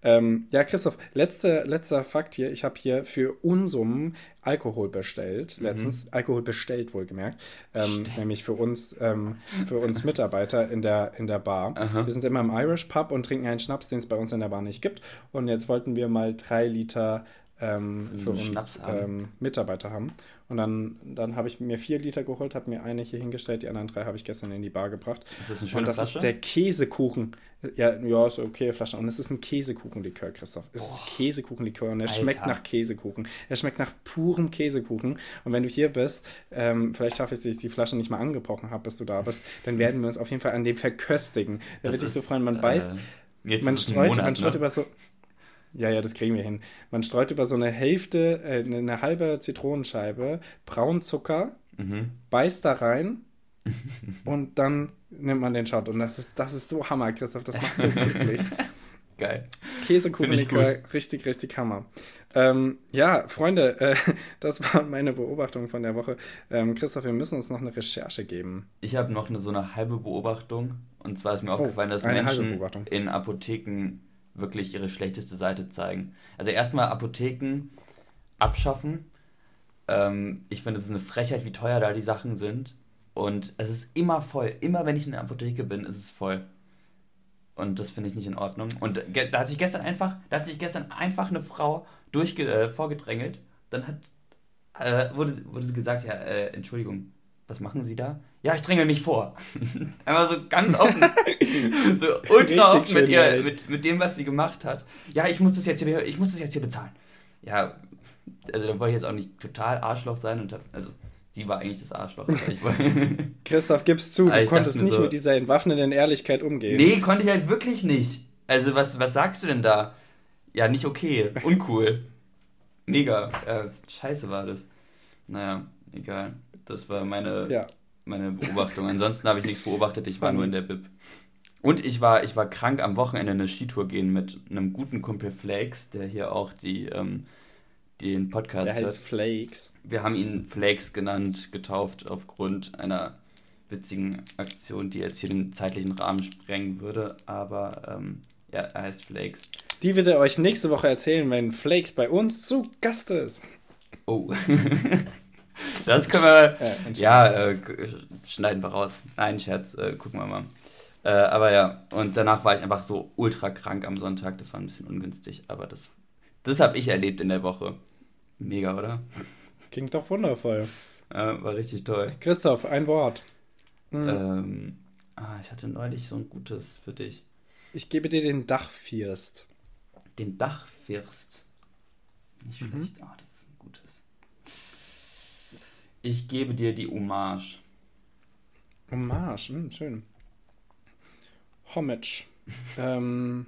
Ähm, ja, Christoph, letzte, letzter Fakt hier. Ich habe hier für Unsummen Alkohol bestellt. Mhm. Letztens mhm. Alkohol bestellt, wohlgemerkt. Ähm, nämlich für uns, ähm, für uns Mitarbeiter in der, in der Bar. Aha. Wir sind immer im Irish Pub und trinken einen Schnaps, den es bei uns in der Bar nicht gibt. Und jetzt wollten wir mal drei Liter ähm, für uns ähm, Mitarbeiter haben. Und dann, dann habe ich mir vier Liter geholt, habe mir eine hier hingestellt, die anderen drei habe ich gestern in die Bar gebracht. Ist das eine schöne Und das Flasche? ist der Käsekuchen. Ja, ja, ist okay Flasche. Und es ist ein Käsekuchenlikör, Christoph. Es Boah. ist Käsekuchenlikör und er Alter. schmeckt nach Käsekuchen. Er schmeckt nach purem Käsekuchen. Und wenn du hier bist, ähm, vielleicht schaffe ich es, dass ich die Flasche nicht mal angebrochen habe, bis du da bist, dann werden wir uns auf jeden Fall an dem verköstigen. Da würde ich so freuen, man beißt. Äh, man streut, Monat, man streut ne? über so ja, ja, das kriegen wir hin. Man streut über so eine Hälfte, äh, eine halbe Zitronenscheibe Braunzucker, mhm. beißt da rein *laughs* und dann nimmt man den Shot. Und das ist, das ist so Hammer, Christoph. Das macht so *laughs* glücklich. Geil. Käsekuchenlikör, richtig, richtig Hammer. Ähm, ja, Freunde, äh, *laughs* das war meine Beobachtung von der Woche. Ähm, Christoph, wir müssen uns noch eine Recherche geben. Ich habe noch eine, so eine halbe Beobachtung. Und zwar ist mir oh, aufgefallen, dass Menschen in Apotheken wirklich ihre schlechteste Seite zeigen. Also erstmal Apotheken abschaffen. Ähm, ich finde, es ist eine Frechheit, wie teuer da die Sachen sind. Und es ist immer voll. Immer wenn ich in der Apotheke bin, ist es voll. Und das finde ich nicht in Ordnung. Und da hat sich gestern einfach, da hat sich gestern einfach eine Frau durchge äh, vorgedrängelt. Dann hat, äh, wurde, wurde sie gesagt, ja, äh, Entschuldigung, was machen Sie da? Ja, ich dränge mich vor. *laughs* Einfach so ganz offen. *laughs* so ultra offen mit, ihr, mit, mit dem, was sie gemacht hat. Ja, ich muss das jetzt hier, ich muss das jetzt hier bezahlen. Ja, also dann wollte ich jetzt auch nicht total Arschloch sein und hab, also sie war eigentlich das Arschloch. *laughs* Christoph, gib's zu, du konntest nicht so, mit dieser entwaffnenden Ehrlichkeit umgehen. Nee, konnte ich halt wirklich nicht. Also was, was sagst du denn da? Ja, nicht okay, uncool. Mega. Ja, scheiße war das. Naja, egal. Das war meine, ja. meine Beobachtung. Ansonsten habe ich nichts beobachtet, ich war nur in der Bib. Und ich war, ich war krank am Wochenende eine Skitour gehen mit einem guten Kumpel Flakes, der hier auch die, ähm, den Podcast der heißt hat. Flakes. Wir haben ihn Flakes genannt, getauft aufgrund einer witzigen Aktion, die jetzt hier den zeitlichen Rahmen sprengen würde. Aber ähm, ja, er heißt Flakes. Die wird er euch nächste Woche erzählen, wenn Flakes bei uns zu Gast ist. Oh. *laughs* Das können wir. ja, äh, schneiden wir raus. Nein, Scherz, äh, gucken wir mal. Äh, aber ja, und danach war ich einfach so ultra krank am Sonntag. Das war ein bisschen ungünstig, aber das, das habe ich erlebt in der Woche. Mega, oder? Klingt doch wundervoll. war richtig toll. Christoph, ein Wort. Mhm. Ähm, ah, ich hatte neulich so ein gutes für dich. Ich gebe dir den Dachfirst. Den Dachfirst? Nicht mhm. schlecht. Ah, das ich gebe dir die Hommage. Hommage, hm, schön. Homage. *laughs* ähm,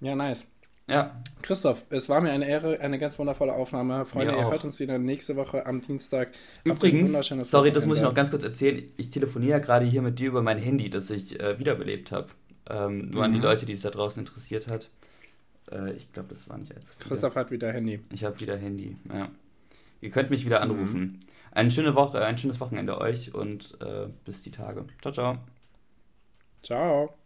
ja, nice. Ja. Christoph, es war mir eine Ehre, eine ganz wundervolle Aufnahme. Freunde, ihr hört uns wieder nächste Woche am Dienstag. Übrigens, sorry, das muss ich noch ganz kurz erzählen. Ich telefoniere gerade hier mit dir über mein Handy, das ich äh, wiederbelebt habe. Ähm, nur mhm. an die mhm. Leute, die es da draußen interessiert hat. Äh, ich glaube, das war nicht als. Christoph hat wieder Handy. Ich habe wieder Handy, ja. Ihr könnt mich wieder anrufen. Mhm. Eine schöne Woche, ein schönes Wochenende euch und äh, bis die Tage. Ciao, ciao. Ciao.